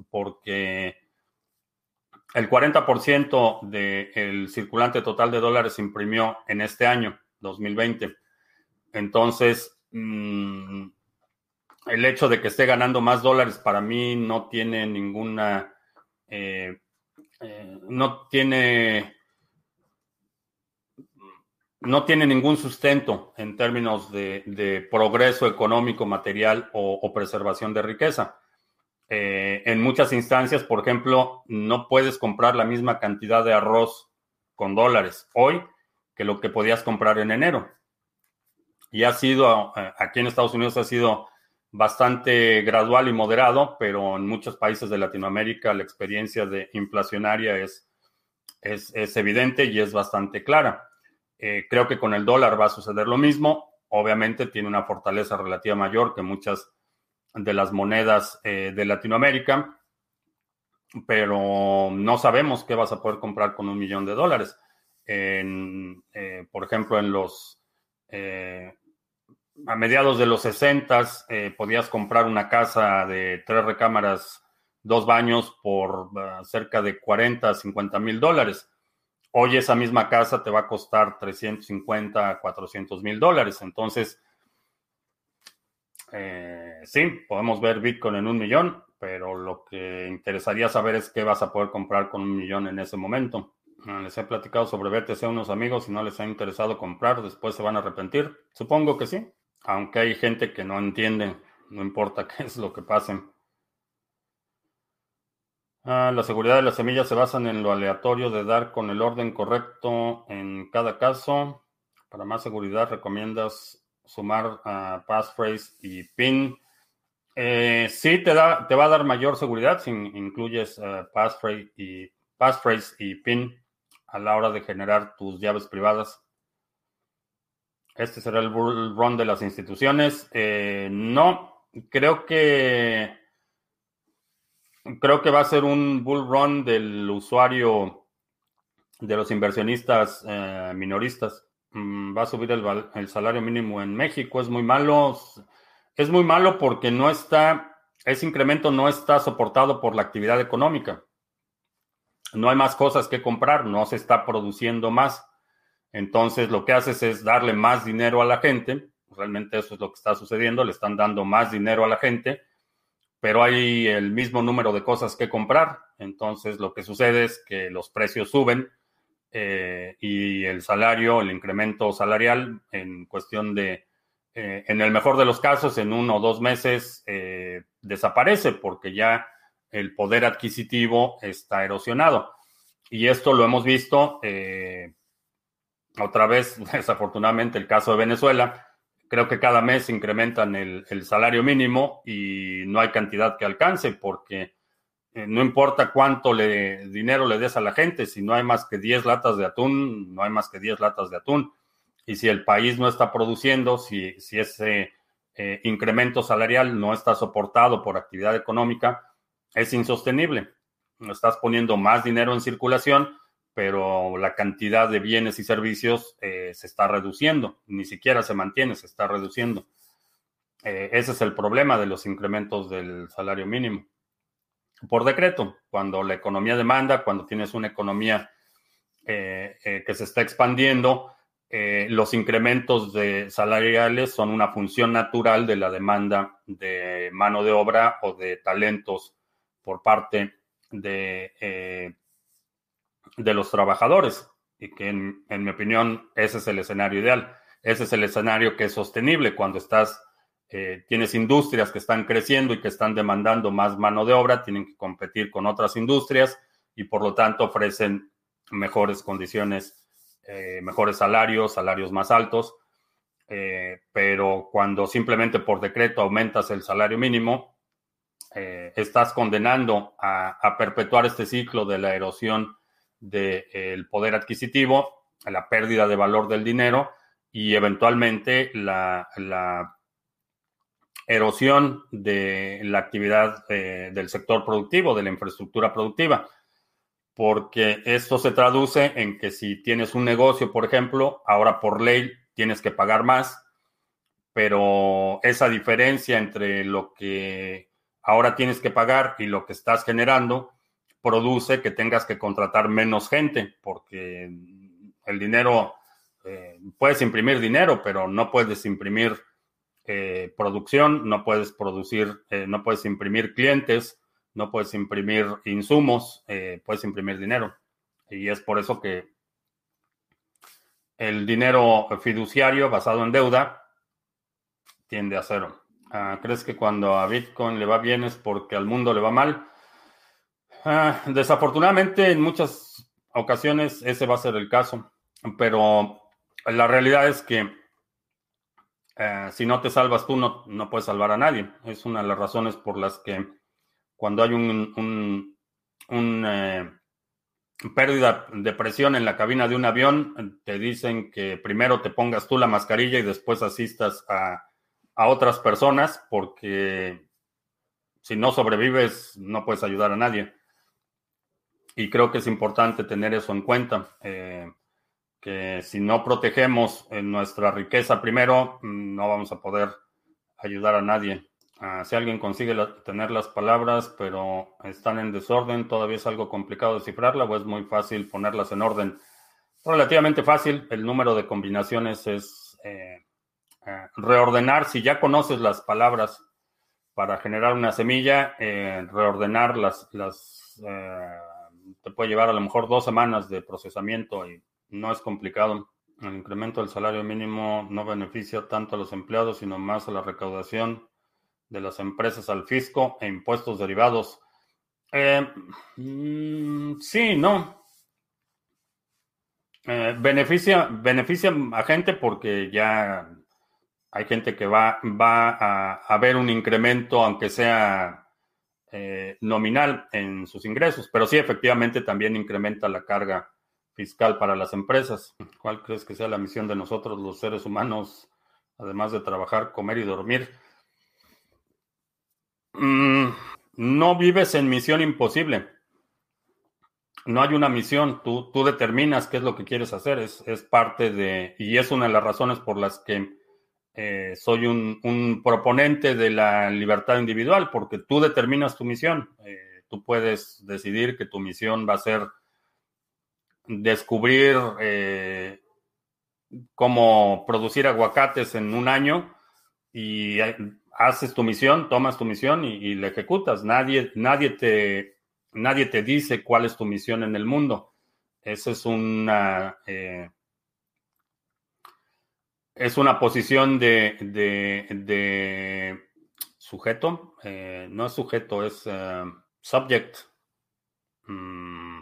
porque el 40% del circulante total de dólares se imprimió en este año, 2020. Entonces, mm, el hecho de que esté ganando más dólares para mí no tiene ninguna, eh, eh, no tiene no tiene ningún sustento en términos de, progreso económico, material o, preservación de riqueza. Eh, en muchas instancias, por ejemplo, no puedes comprar la misma cantidad de arroz con dólares hoy que lo que podías comprar en enero. Y ha sido, eh, aquí en Estados Unidos ha sido bastante gradual y moderado, pero en muchos países de Latinoamérica la experiencia de inflacionaria es, es evidente y es bastante clara. Eh, creo que con el dólar va a suceder lo mismo. Obviamente tiene una fortaleza relativa mayor que muchas de las monedas eh, de Latinoamérica, pero no sabemos qué vas a poder comprar con un millón de dólares. Eh, por ejemplo, en los a mediados de los 60 podías comprar una casa de tres recámaras, dos baños por cerca de 40, 50 mil dólares. Hoy esa misma casa te va a costar 350, 400 mil dólares. Entonces, eh, sí, podemos ver Bitcoin en un millón, pero lo que interesaría saber es qué vas a poder comprar con un millón en ese momento. Ah, les he platicado sobre BTC a unos amigos y no les ha interesado comprar, después se van a arrepentir. Supongo que sí, aunque hay gente que no entiende, no importa qué es lo que pasen. Ah, la seguridad de las semillas se basa en lo aleatorio de dar con el orden correcto en cada caso. Para más seguridad, recomiendas sumar a passphrase y pin. Eh, sí, te, da, te va a dar mayor seguridad si incluyes uh, passphrase, y, passphrase y pin. a la hora de generar tus llaves privadas. Este será el run de las instituciones. Eh, no, creo que creo que va a ser un bull run del usuario de los inversionistas eh, minoristas. Mm, va a subir el, el, salario mínimo en México. Es muy malo. Es muy malo porque no está, ese incremento no está soportado por la actividad económica no hay más cosas que comprar, no se está produciendo más. Entonces lo que haces es darle más dinero a la gente, realmente eso es lo que está sucediendo, le están dando más dinero a la gente, pero hay el mismo número de cosas que comprar. Entonces lo que sucede es que los precios suben eh, y el salario, el incremento salarial en cuestión de, eh, en el mejor de los casos, en uno o dos meses eh, desaparece porque ya el poder adquisitivo está erosionado. Y esto lo hemos visto otra vez, desafortunadamente, el caso de Venezuela. Creo que cada mes incrementan el, salario mínimo y no hay cantidad que alcance porque eh, no importa cuánto le, dinero le des a la gente, si no hay más que 10 latas de atún, no hay más que 10 latas de atún. Y si el país no está produciendo, si, si ese eh, incremento salarial no está soportado por actividad económica, es insostenible. Estás poniendo más dinero en circulación, pero la cantidad de bienes y servicios eh, se está reduciendo, ni siquiera se mantiene, se está reduciendo. Eh, ese es el problema de los incrementos del salario mínimo. Por decreto, cuando la economía demanda, cuando tienes una economía eh, que se está expandiendo, los incrementos de salariales son una función natural de la demanda de mano de obra o de talentos por parte de, de los trabajadores y que en, mi opinión ese es el escenario ideal. Ese es el escenario que es sostenible cuando estás, eh, tienes industrias que están creciendo y que están demandando más mano de obra, tienen que competir con otras industrias y por lo tanto ofrecen mejores condiciones, eh, mejores salarios, salarios más altos. pero cuando simplemente por decreto aumentas el salario mínimo, eh, estás condenando a, perpetuar este ciclo de la erosión del poder adquisitivo, la pérdida de valor del dinero y eventualmente la, erosión de la actividad eh, del sector productivo, de la infraestructura productiva. Porque esto se traduce en que si tienes un negocio, por ejemplo, ahora por ley tienes que pagar más, pero esa diferencia entre lo que ahora tienes que pagar y lo que estás generando produce que tengas que contratar menos gente, porque el dinero, eh, puedes imprimir dinero, pero no puedes imprimir eh, producción, no puedes producir, eh, no puedes imprimir clientes, no puedes imprimir insumos, puedes imprimir dinero. Y es por eso que el dinero fiduciario basado en deuda tiende a cero. Ah, ¿Crees que cuando a Bitcoin le va bien es porque al mundo le va mal? Ah, desafortunadamente, en muchas ocasiones ese va a ser el caso, pero la realidad es que eh, si no te salvas tú, no, puedes salvar a nadie. Es una de las razones por las que cuando hay un, eh, pérdida de presión en la cabina de un avión, te dicen que primero te pongas tú la mascarilla y después asistas a otras personas porque si no sobrevives no puedes ayudar a nadie. Y creo que es importante tener eso en cuenta, eh, que si no protegemos nuestra riqueza primero, no vamos a poder ayudar a nadie. Ah, si alguien consigue tener las palabras, pero están en desorden, todavía es algo complicado descifrarla o es muy fácil ponerlas en orden. Relativamente fácil, el número de combinaciones es eh, eh, reordenar, si ya conoces las palabras para generar una semilla, eh, reordenar las, las eh, te puede llevar a lo mejor dos semanas de procesamiento y no es complicado. El incremento del salario mínimo no beneficia tanto a los empleados, sino más a la recaudación de las empresas al fisco e impuestos derivados. Mm, sí, no. beneficia, beneficia a gente porque ya hay gente que va, va a, ver un incremento, aunque sea eh, nominal, en sus ingresos, pero sí, efectivamente, también incrementa la carga fiscal para las empresas. ¿Cuál crees que sea la misión de nosotros, los seres humanos, además de trabajar, comer y dormir? Mm, no vives en misión imposible. No hay una misión, tú, tú determinas qué es lo que quieres hacer, es, es parte de, y es una de las razones por las que eh, soy un, proponente de la libertad individual, porque tú determinas tu misión. Eh, tú puedes decidir que tu misión va a ser descubrir eh, cómo producir aguacates en un año y haces tu misión, tomas tu misión y, la ejecutas. Nadie, nadie, te, nadie te dice cuál es tu misión en el mundo. Esa es una es una posición de, de, sujeto, eh, no es sujeto, es eh, subject. Mm,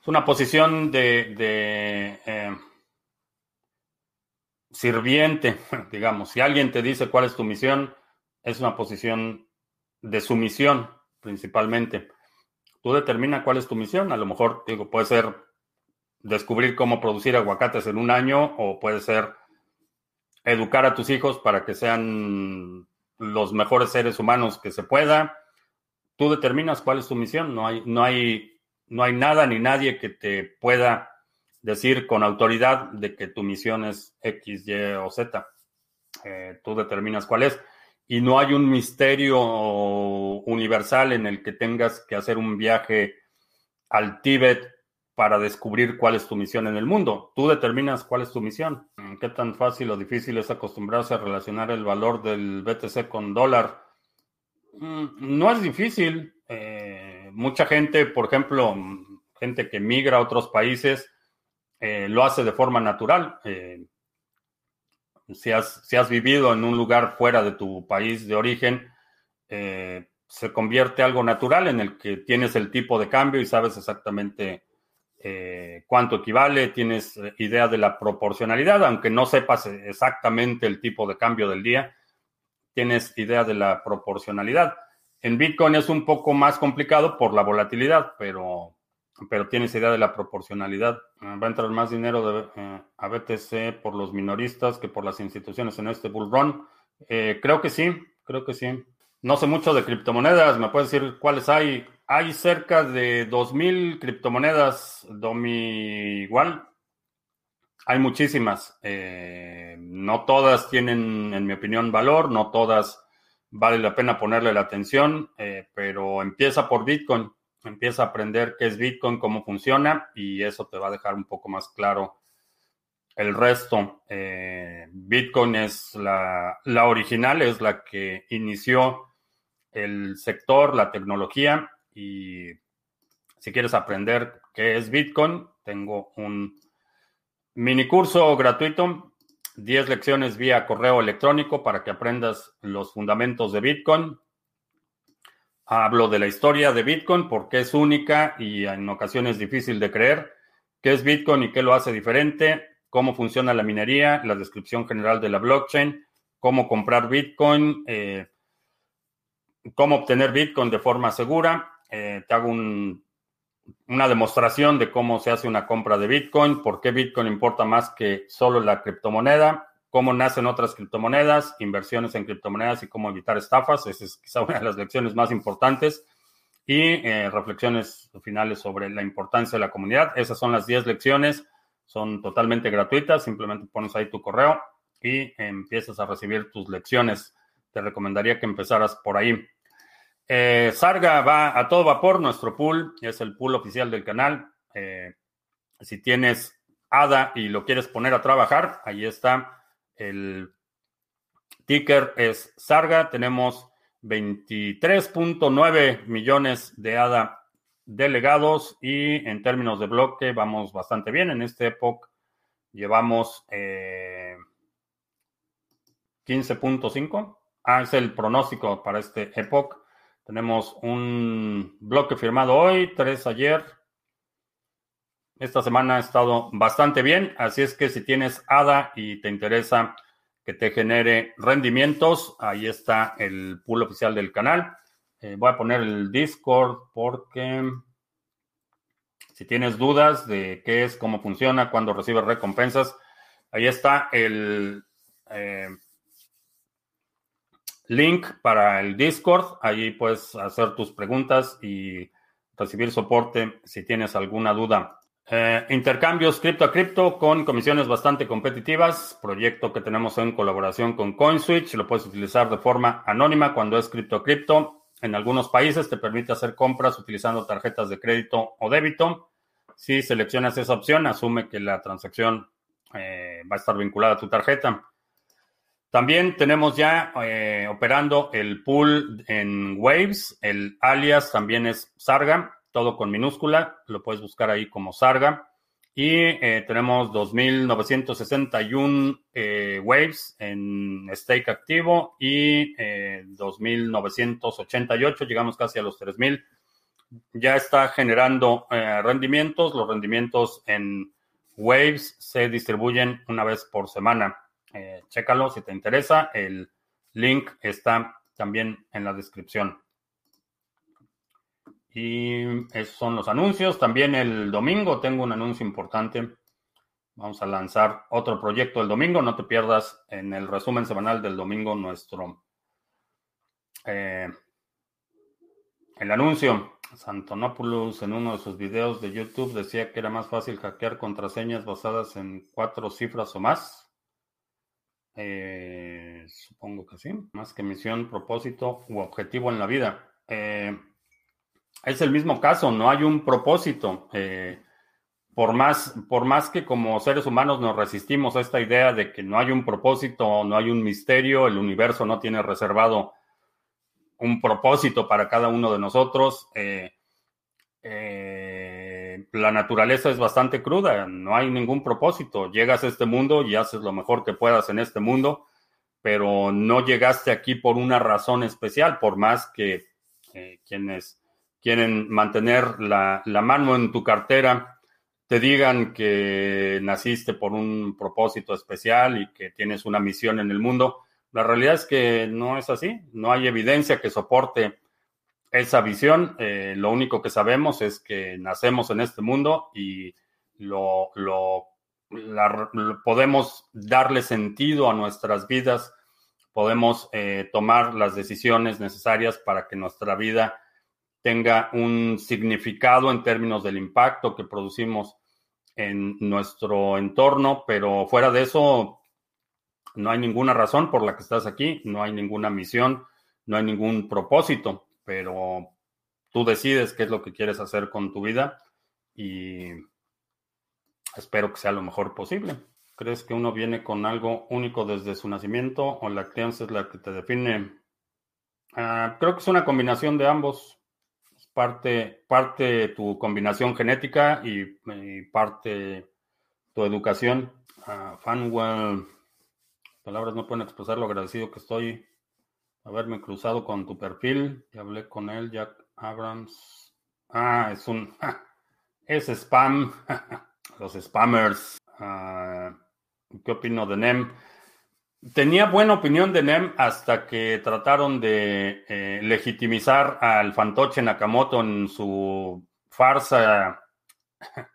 es una posición de, de eh, sirviente, digamos. Si alguien te dice cuál es tu misión, es una posición de sumisión principalmente. Tú determina cuál es tu misión. A lo mejor, digo, puede ser descubrir cómo producir aguacates en un año o puede ser educar a tus hijos para que sean los mejores seres humanos que se pueda. Tú determinas cuál es tu misión. No hay, no hay, no hay nada ni nadie que te pueda decir con autoridad de que tu misión es X, Y o Z. Eh, tú determinas cuál es. Y no hay un misterio universal en el que tengas que hacer un viaje al Tíbet para descubrir cuál es tu misión en el mundo. Tú determinas cuál es tu misión. ¿Qué tan fácil o difícil es acostumbrarse a relacionar el valor del BTC con dólar? Mm, no es difícil. Eh, mucha gente, por ejemplo, gente que migra a otros países, eh, lo hace de forma natural. Eh, si, has, si has vivido en un lugar fuera de tu país de origen, se convierte algo natural en el que tienes el tipo de cambio y sabes exactamente eh, cuánto equivale, tienes eh, idea de la proporcionalidad, aunque no sepas exactamente el tipo de cambio del día, tienes idea de la proporcionalidad. En Bitcoin es un poco más complicado por la volatilidad, pero, pero tienes idea de la proporcionalidad. Eh, va a entrar más dinero a BTC por los minoristas que por las instituciones en este bull run. creo que sí, creo que sí. No sé mucho de criptomonedas, ¿me puedes decir cuáles hay? Hay cerca de 2.000 criptomonedas Domi igual. Hay muchísimas. Eh, no todas tienen, en mi opinión, valor, no todas vale la pena ponerle la atención, eh, pero empieza por Bitcoin. Empieza a aprender qué es Bitcoin, cómo funciona y eso te va a dejar un poco más claro el resto. Eh, Bitcoin es la, la original, es la que inició el sector, la tecnología y si quieres aprender qué es Bitcoin, tengo un mini curso gratuito, 10 lecciones vía correo electrónico para que aprendas los fundamentos de Bitcoin. Hablo de la historia de Bitcoin porque es única y en ocasiones difícil de creer. ¿Qué es Bitcoin y qué lo hace diferente? ¿Cómo funciona la minería? La descripción general de la blockchain. ¿Cómo comprar Bitcoin? Eh, ¿Cómo obtener Bitcoin de forma segura? Eh, te hago una demostración de cómo se hace una compra de Bitcoin, por qué Bitcoin importa más que solo la criptomoneda, cómo nacen otras criptomonedas, inversiones en criptomonedas y cómo evitar estafas. Esa es quizá una de las lecciones más importantes. Y eh, reflexiones finales sobre la importancia de la comunidad. Esas son las 10 lecciones, son totalmente gratuitas. Simplemente pones ahí tu correo y empiezas a recibir tus lecciones. Te recomendaría que empezaras por ahí. Eh, Sarga va a todo vapor, nuestro pool es el pool oficial del canal. Eh, si tienes ADA y lo quieres poner a trabajar, ahí está. El ticker es Sarga. Tenemos 23.9 millones de ADA delegados y en términos de bloque vamos bastante bien. En este época llevamos 15.5. Eh, ah, es el pronóstico para este época. Tenemos un bloque firmado hoy, tres ayer. Esta semana ha estado bastante bien, así es que si tienes ADA y te interesa que te genere rendimientos, ahí está el pool oficial del canal. Eh, voy a poner el Discord porque Si tienes dudas de qué es, cómo funciona, cuándo recibes recompensas, ahí está el eh, link para el Discord. Allí puedes hacer tus preguntas y recibir soporte si tienes alguna duda. Eh, intercambios cripto a cripto con comisiones bastante competitivas. Proyecto que tenemos en colaboración con CoinSwitch. Lo puedes utilizar de forma anónima cuando es cripto a cripto. En algunos países te permite hacer compras utilizando tarjetas de crédito o débito. Si seleccionas esa opción, asume que la transacción eh, va a estar vinculada a tu tarjeta. También tenemos ya eh, operando el pool en Waves. El alias también es Sarga todo con minúscula, lo puedes buscar ahí como Sarga. Y eh, tenemos 2.961 eh, waves en stake activo y 2.988, eh, llegamos casi a los 3.000. Ya está generando rendimientos. Los rendimientos en waves se distribuyen una vez por semana. Chécalo si te interesa. El link está también en la descripción. Y esos son los anuncios. También el domingo tengo un anuncio importante. Vamos a lanzar otro proyecto el domingo. No te pierdas en el resumen semanal del domingo nuestro eh, el anuncio. Santonopoulos en uno de sus videos de YouTube decía que era más fácil hackear contraseñas basadas en cuatro cifras o más. Eh, supongo que sí. Más que misión, propósito u objetivo en la vida. Eh, es el mismo caso, no hay un propósito. Eh, por, más, por más que como seres humanos nos resistimos a esta idea de que no hay un propósito, no hay un misterio, el universo no tiene reservado un propósito para cada uno de nosotros. La naturaleza es bastante cruda, no hay ningún propósito. Llegas a este mundo y haces lo mejor que puedas en este mundo, pero no llegaste aquí por una razón especial, por más que quienes quieren mantener la, mano en tu cartera, te digan que naciste por un propósito especial y que tienes una misión en el mundo. La realidad es que no es así, no hay evidencia que soporte esa visión. Eh, lo único que sabemos es que nacemos en este mundo y lo, podemos darle sentido a nuestras vidas, podemos eh, tomar las decisiones necesarias para que nuestra vida tenga un significado en términos del impacto que producimos en nuestro entorno, pero fuera de eso, no hay ninguna razón por la que estás aquí, no hay ninguna misión, no hay ningún propósito, pero tú decides qué es lo que quieres hacer con tu vida y espero que sea lo mejor posible. ¿Crees que uno viene con algo único desde su nacimiento o la crianza es la que te define? Ah, creo que es una combinación de ambos parte, parte tu combinación genética y, parte tu educación. Uh, Fanwell, palabras no pueden expresar lo agradecido que estoy haberme cruzado con tu perfil. Y hablé con él, Jack Abrams. Ah, es un... es spam. Los spammers. Ah, ¿Qué opino de NEM? Tenía buena opinión de NEM hasta que trataron de eh, legitimizar al fantoche Nakamoto en su farsa.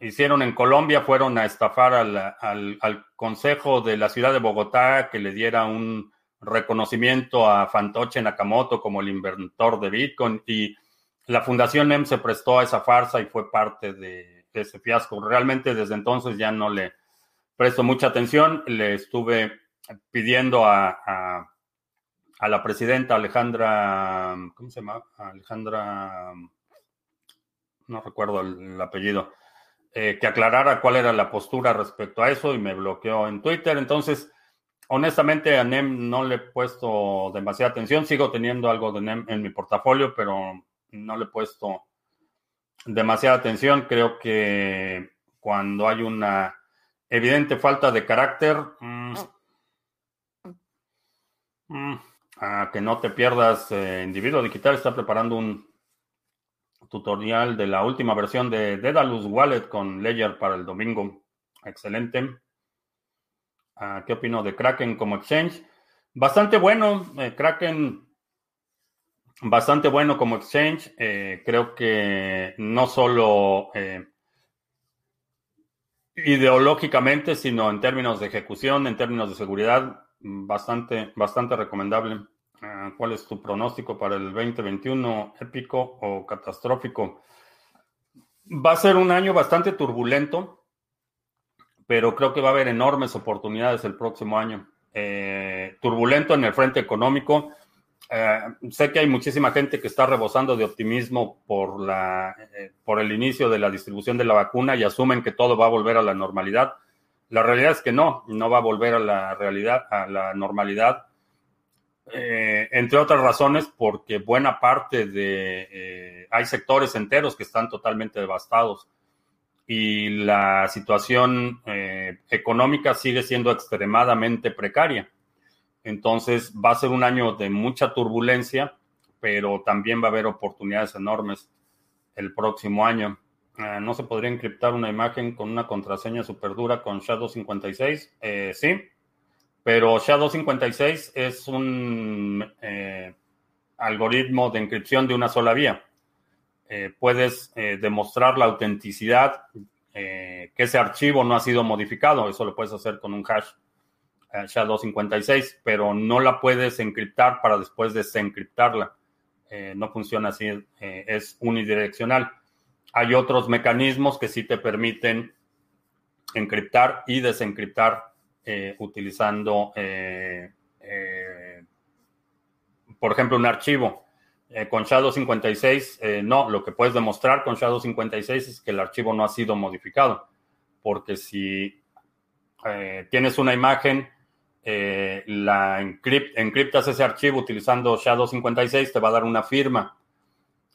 Hicieron en Colombia, fueron a estafar al, Consejo de la Ciudad de Bogotá que le diera un reconocimiento a Fantoche Nakamoto como el inventor de Bitcoin y la Fundación NEM se prestó a esa farsa y fue parte de ese fiasco. Realmente desde entonces ya no le presto mucha atención. Le estuve pidiendo a, a, la presidenta Alejandra, ¿cómo se llama? Alejandra, no recuerdo el, apellido, eh, que aclarara cuál era la postura respecto a eso y me bloqueó en Twitter. Entonces, honestamente a NEM no le he puesto demasiada atención. Sigo teniendo algo de NEM en mi portafolio, pero no le he puesto demasiada atención. Creo que cuando hay una evidente falta de carácter. Mm, mm, a que no te pierdas, eh, Individuo Digital está preparando un tutorial de la última versión de Dedalus Wallet con Ledger para el domingo. Excelente. Ah, ¿Qué opino de Kraken como exchange? Bastante bueno. Eh, Kraken bastante bueno como exchange. Eh, creo que no solo eh, ideológicamente, sino en términos de ejecución, en términos de seguridad, bastante, bastante recomendable. Ah, ¿Cuál es tu pronóstico para el 2021? ¿Épico o catastrófico? Va a ser un año bastante turbulento, pero creo que va a haber enormes oportunidades el próximo año. Eh, turbulento en el frente económico. Eh, sé que hay muchísima gente que está rebosando de optimismo por, la, eh, por el inicio de la distribución de la vacuna y asumen que todo va a volver a la normalidad. La realidad es que no, no va a volver a la realidad, a la normalidad. entre otras razones, porque buena parte de... hay sectores enteros que están totalmente devastados y la situación eh, económica sigue siendo extremadamente precaria. Entonces va a ser un año de mucha turbulencia, pero también va a haber oportunidades enormes el próximo año. Ah, no se podría encriptar una imagen con una contraseña super dura con Shadow56. Eh, sí, pero Shadow56 es un eh, algoritmo de encripción de una sola vía. Eh, puedes eh, demostrar la autenticidad, eh, que ese archivo no ha sido modificado. Eso lo puedes hacer con un hash SHA-256, pero no la puedes encriptar para después desencriptarla. no funciona así, es unidireccional. Hay otros mecanismos que sí te permiten encriptar y desencriptar utilizando, por ejemplo, un archivo. Eh, con Shadow 56, eh, no, lo que puedes demostrar con Shadow 56 es que el archivo no ha sido modificado, porque si eh, tienes una imagen, la encriptas ese archivo utilizando Shadow 56, te va a dar una firma.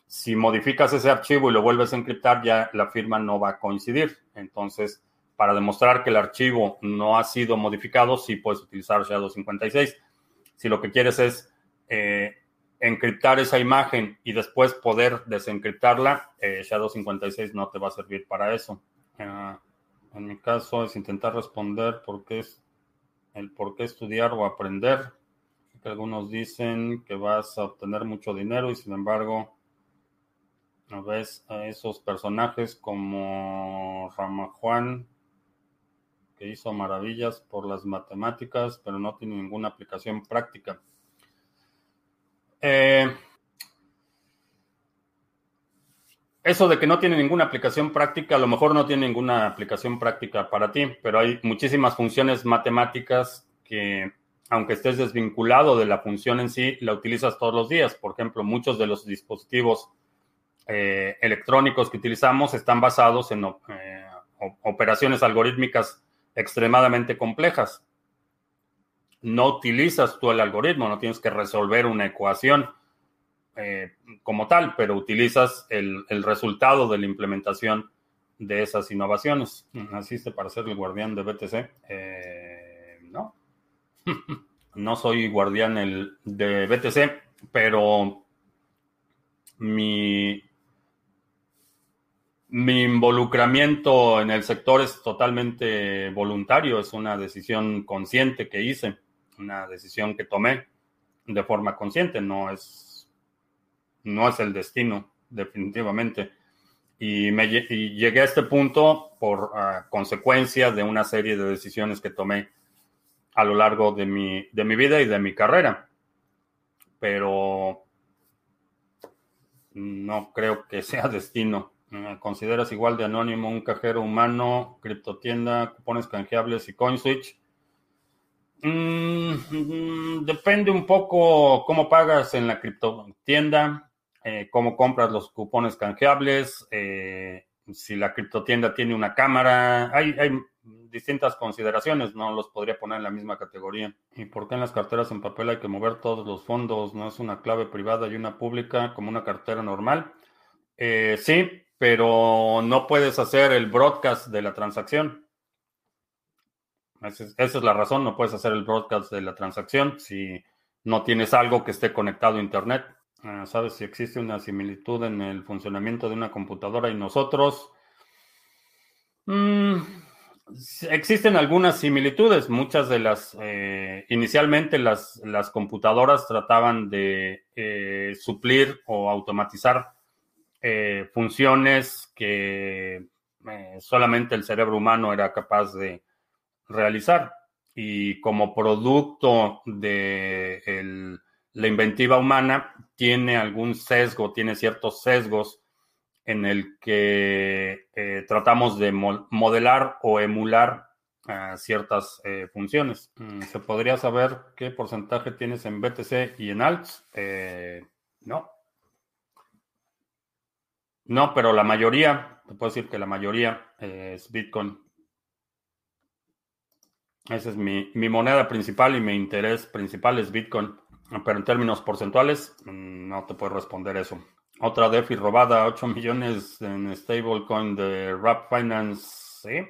Si modificas ese archivo y lo vuelves a encriptar, ya la firma no va a coincidir. Entonces, para demostrar que el archivo no ha sido modificado, sí puedes utilizar Shadow 56. Si lo que quieres es encriptar esa imagen y después poder desencriptarla, eh, Shadow 56 no te va a servir para eso. Ah, en mi caso es intentar responder por qué es el por qué estudiar o aprender. algunos dicen que vas a obtener mucho dinero y sin embargo ves a esos personajes como Rama Juan que hizo maravillas por las matemáticas, pero no tiene ninguna aplicación práctica. Eh, eso de que no tiene ninguna aplicación práctica, a lo mejor no tiene ninguna aplicación práctica para ti, pero hay muchísimas funciones matemáticas que, aunque estés desvinculado de la función en sí, la utilizas todos los días. Por ejemplo, muchos de los dispositivos eh, electrónicos que utilizamos están basados en eh, operaciones algorítmicas extremadamente complejas no utilizas tú el algoritmo, no tienes que resolver una ecuación eh, como tal, pero utilizas el, resultado de la implementación de esas innovaciones. ¿Naciste para ser el guardián de BTC? Eh, no. no soy guardián el, de BTC, pero mi, mi involucramiento en el sector es totalmente voluntario, es una decisión consciente que hice una decisión que tomé de forma consciente, no es, no es el destino, definitivamente. Y, me, llegué a este punto por ah, consecuencia de una serie de decisiones que tomé a lo largo de mi, de mi vida y de mi carrera. Pero no creo que sea destino. ¿Consideras igual de anónimo un cajero humano, criptotienda, cupones canjeables y CoinSwitch? Mm, depende un poco cómo pagas en la criptotienda, eh, cómo compras los cupones canjeables, eh, si la criptotienda tiene una cámara. Hay, hay distintas consideraciones, no los podría poner en la misma categoría. ¿Y por qué en las carteras en papel hay que mover todos los fondos? ¿No es una clave privada y una pública como una cartera normal? Eh, sí, pero no puedes hacer el broadcast de la transacción. Esa es, la razón, no puedes hacer el broadcast de la transacción si no tienes algo que esté conectado a Internet. Ah, ¿Sabes si existe una similitud en el funcionamiento de una computadora y nosotros? Mm, Existen algunas similitudes. Muchas de las, eh, inicialmente las, las, computadoras trataban de eh, suplir o automatizar eh, funciones que solamente el cerebro humano era capaz de realizar. Y como producto de la inventiva humana, tiene algún sesgo, tiene ciertos sesgos en el que eh, tratamos de modelar o emular uh, ciertas eh, funciones. Mm, ¿Se podría saber qué porcentaje tienes en BTC y en ALTS? Eh, no. No, pero la mayoría, te puedo decir que la mayoría es Bitcoin. Esa es mi, moneda principal y mi interés principal es Bitcoin. Pero en términos porcentuales, mm, no te puedo responder eso. Otra DeFi robada, 8 millones en stablecoin de Rap Finance.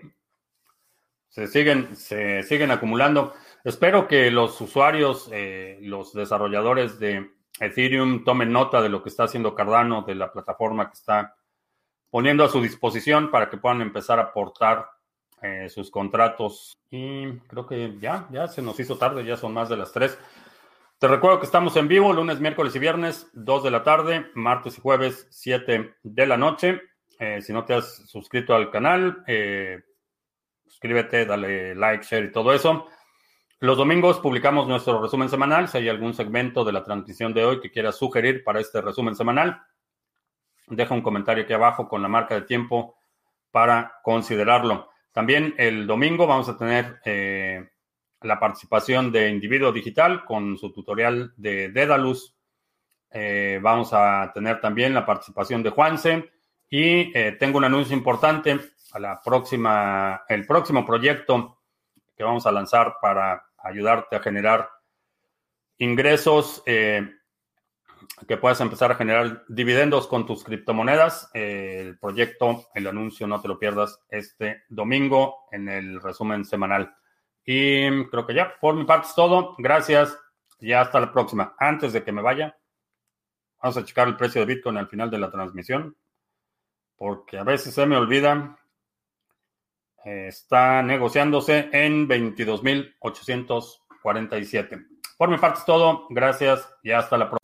Se siguen, se siguen acumulando. Espero que los usuarios, eh, los desarrolladores de Ethereum tomen nota de lo que está haciendo Cardano, de la plataforma que está poniendo a su disposición para que puedan empezar a aportar eh, sus contratos. Y creo que ya, ya se nos hizo tarde, ya son más de las 3. Te recuerdo que estamos en vivo lunes, miércoles y viernes, 2 de la tarde, martes y jueves, 7 de la noche. Eh, si no te has suscrito al canal, eh, suscríbete, dale like, share y todo eso. Los domingos publicamos nuestro resumen semanal. Si hay algún segmento de la transmisión de hoy que quieras sugerir para este resumen semanal, deja un comentario aquí abajo con la marca de tiempo para considerarlo. También el domingo vamos a tener eh, la participación de Individuo Digital con su tutorial de Dedalus. Eh, vamos a tener también la participación de Juanse y eh, tengo un anuncio importante a la próxima, el próximo proyecto que vamos a lanzar para ayudarte a generar ingresos, que puedas empezar a generar dividendos con tus criptomonedas. el proyecto, el anuncio, no te lo pierdas este domingo en el resumen semanal. Y creo que ya, por mi parte es todo. Gracias y hasta la próxima. Antes de que me vaya, vamos a checar el precio de Bitcoin al final de la transmisión, porque a veces se me olvida. Está negociándose en 22.847. Por mi parte es todo. Gracias y hasta la próxima.